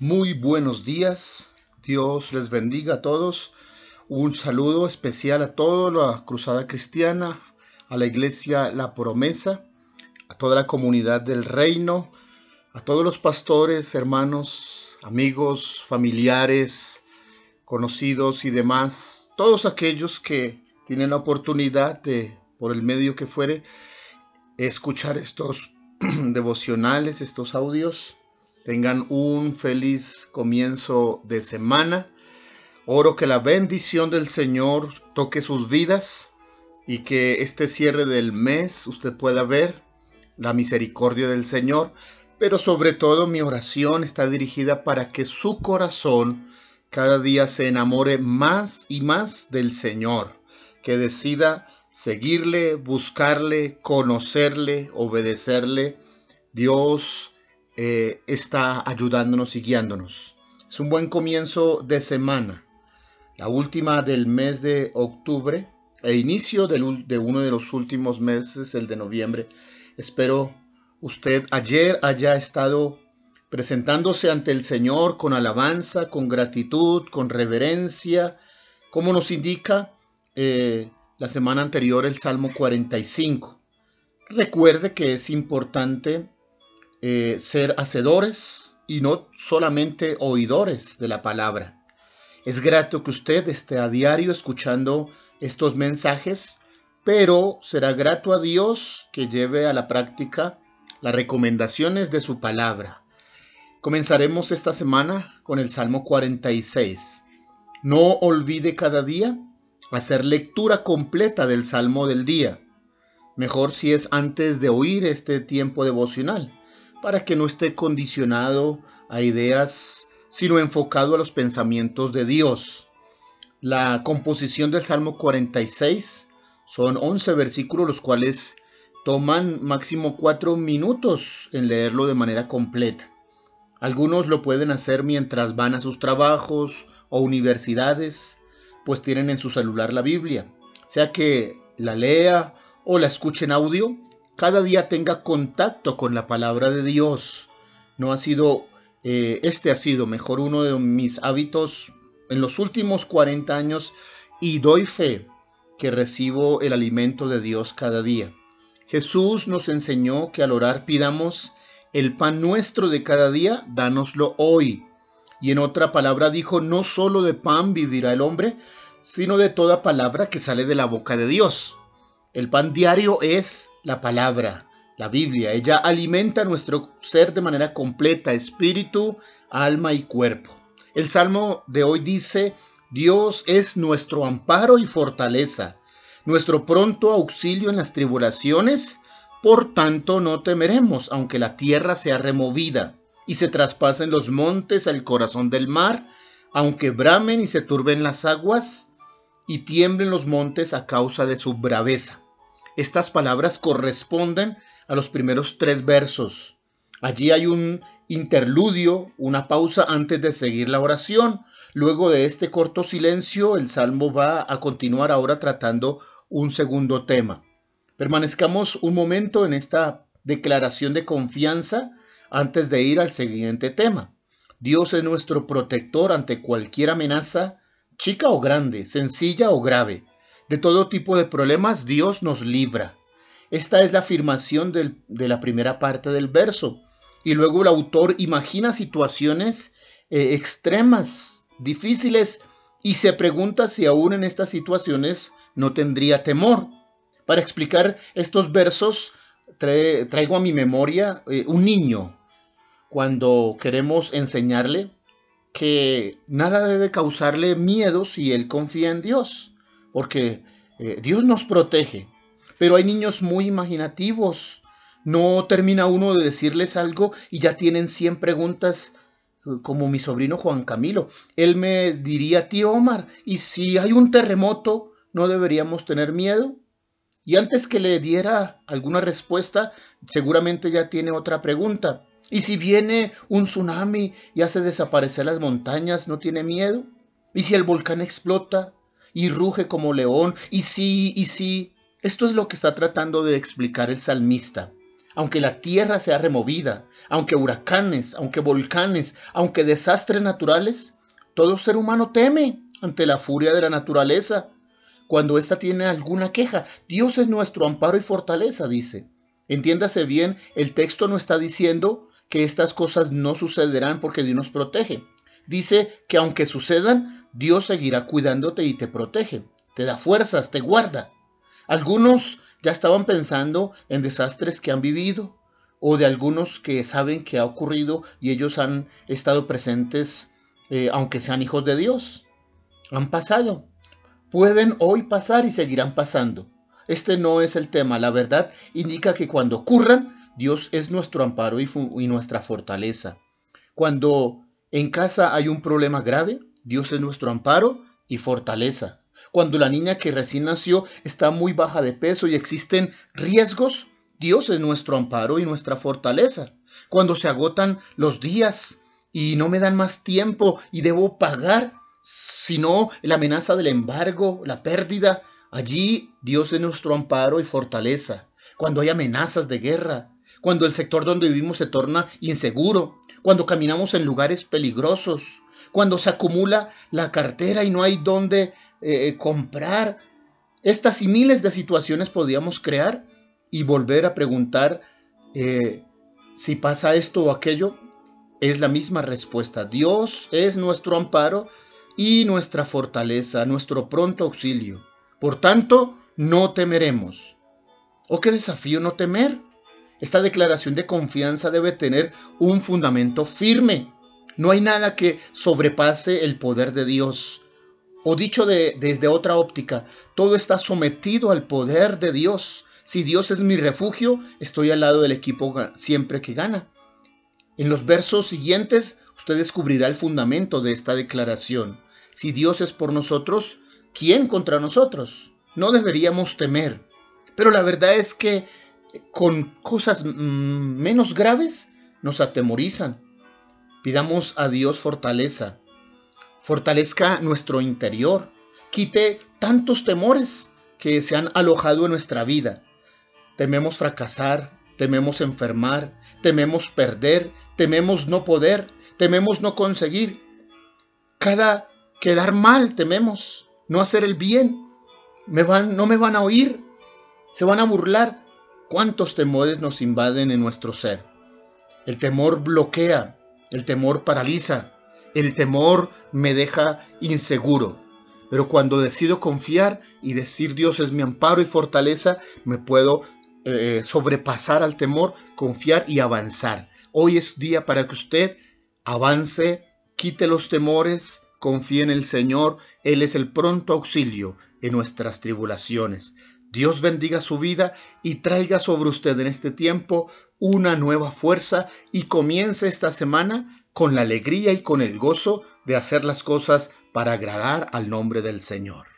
Muy buenos días. Dios les bendiga a todos. Un saludo especial a toda la Cruzada Cristiana, a la Iglesia La Promesa, a toda la comunidad del reino, a todos los pastores, hermanos, amigos, familiares, conocidos y demás, todos aquellos que tienen la oportunidad de, por el medio que fuere, escuchar estos devocionales, estos audios. Tengan un feliz comienzo de semana. Oro que la bendición del Señor toque sus vidas y que este cierre del mes usted pueda ver la misericordia del Señor. Pero sobre todo mi oración está dirigida para que su corazón cada día se enamore más y más del Señor, que decida seguirle, buscarle, conocerle, obedecerle. Dios eh, está ayudándonos y guiándonos. Es un buen comienzo de semana, la última del mes de octubre e inicio de uno de los últimos meses, el de noviembre. Espero usted ayer haya estado presentándose ante el Señor con alabanza, con gratitud, con reverencia, como nos indica eh, la semana anterior el Salmo 45. Recuerde que es importante eh, ser hacedores y no solamente oidores de la palabra. Es grato que usted esté a diario escuchando estos mensajes, pero será grato a Dios que lleve a la práctica las recomendaciones de su palabra. Comenzaremos esta semana con el Salmo 46. No olvide cada día hacer lectura completa del Salmo del día. Mejor si es antes de oír este tiempo devocional, para que no esté condicionado a ideas, sino enfocado a los pensamientos de Dios. La composición del Salmo 46 son 11 versículos los cuales toman máximo 4 minutos en leerlo de manera completa. Algunos lo pueden hacer mientras van a sus trabajos o universidades, pues tienen en su celular la Biblia. Sea que la lea o la escuche en audio, cada día tenga contacto con la palabra de Dios. No ha sido, eh, este ha sido mejor uno de mis hábitos en los últimos 40 años y doy fe que recibo el alimento de Dios cada día. Jesús nos enseñó que al orar pidamos el pan nuestro de cada día, dánoslo hoy. Y en otra palabra dijo, no solo de pan vivirá el hombre, sino de toda palabra que sale de la boca de Dios. El pan diario es la palabra, la Biblia. Ella alimenta nuestro ser de manera completa, espíritu, alma y cuerpo. El salmo de hoy dice, Dios es nuestro amparo y fortaleza, nuestro pronto auxilio en las tribulaciones, por tanto no temeremos, aunque la tierra sea removida y se traspasen los montes al corazón del mar, aunque bramen y se turben las aguas y tiemblen los montes a causa de su braveza. Estas palabras corresponden a los primeros tres versos. Allí hay un interludio, una pausa antes de seguir la oración. Luego de este corto silencio, el salmo va a continuar ahora tratando un segundo tema. Permanezcamos un momento en esta declaración de confianza antes de ir al siguiente tema. Dios es nuestro protector ante cualquier amenaza, chica o grande, sencilla o grave. De todo tipo de problemas Dios nos libra. Esta es la afirmación de la primera parte del verso. Y luego el autor imagina situaciones eh, extremas, difíciles, y se pregunta si aún en estas situaciones no tendría temor. Para explicar estos versos, traigo a mi memoria eh, un niño cuando queremos enseñarle que nada debe causarle miedo si él confía en Dios, porque eh, Dios nos protege. Pero hay niños muy imaginativos. No termina uno de decirles algo y ya tienen 100 preguntas eh, como mi sobrino Juan Camilo. Él me diría, tío Omar, ¿y si hay un terremoto, no deberíamos tener miedo? Y antes que le diera alguna respuesta, seguramente ya tiene otra pregunta. Y si viene un tsunami y hace desaparecer las montañas, ¿no tiene miedo? ¿Y si el volcán explota y ruge como león? ¿Y si, y si? Esto es lo que está tratando de explicar el salmista. aunque la tierra sea removida, aunque huracanes, aunque volcanes, aunque desastres naturales, todo ser humano teme ante la furia de la naturaleza. Cuando ésta tiene alguna queja, Dios es nuestro amparo y fortaleza, dice. Entiéndase bien, el texto no está diciendo que estas cosas no sucederán porque Dios nos protege. Dice que aunque sucedan, Dios seguirá cuidándote y te protege, te da fuerzas, te guarda. Algunos ya estaban pensando en desastres que han vivido o de algunos que saben que ha ocurrido y ellos han estado presentes eh, aunque sean hijos de Dios. Han pasado. Pueden hoy pasar y seguirán pasando. Este no es el tema. La verdad indica que cuando ocurran, Dios es nuestro amparo y, y nuestra fortaleza. Cuando en casa hay un problema grave, Dios es nuestro amparo y fortaleza. Cuando la niña que recién nació está muy baja de peso y existen riesgos, Dios es nuestro amparo y nuestra fortaleza. Cuando se agotan los días y no me dan más tiempo y debo pagar, sino la amenaza del embargo, la pérdida, allí Dios es nuestro amparo y fortaleza. Cuando hay amenazas de guerra, cuando el sector donde vivimos se torna inseguro, cuando caminamos en lugares peligrosos, cuando se acumula la cartera y no hay dónde eh, comprar. Estas y miles de situaciones podíamos crear y volver a preguntar eh, si pasa esto o aquello. Es la misma respuesta. Dios es nuestro amparo y nuestra fortaleza, nuestro pronto auxilio. Por tanto, no temeremos. ¿O qué desafío no temer? Esta declaración de confianza debe tener un fundamento firme. No hay nada que sobrepase el poder de Dios. O dicho de, desde otra óptica, todo está sometido al poder de Dios. Si Dios es mi refugio, estoy al lado del equipo siempre que gana. En los versos siguientes, usted descubrirá el fundamento de esta declaración. Si Dios es por nosotros, ¿quién contra nosotros? No deberíamos temer. Pero la verdad es que con cosas mm, menos graves nos atemorizan. Pidamos a Dios fortaleza, fortalezca nuestro interior, quite tantos temores que se han alojado en nuestra vida. Tememos fracasar, tememos enfermar, tememos perder, tememos no poder, tememos no conseguir. Cada quedar mal tememos, no hacer el bien. No me van a oír, se van a burlar cuántos temores nos invaden en nuestro ser. El temor bloquea, el temor paraliza, el temor me deja inseguro. Pero cuando decido confiar y decir Dios es mi amparo y fortaleza, me puedo eh, sobrepasar al temor, confiar y avanzar. Hoy es día para que usted avance, quite los temores, confíe en el Señor. Él es el pronto auxilio en nuestras tribulaciones. Dios bendiga su vida y traiga sobre usted en este tiempo una nueva fuerza y comience esta semana con la alegría y con el gozo de hacer las cosas para agradar al nombre del Señor.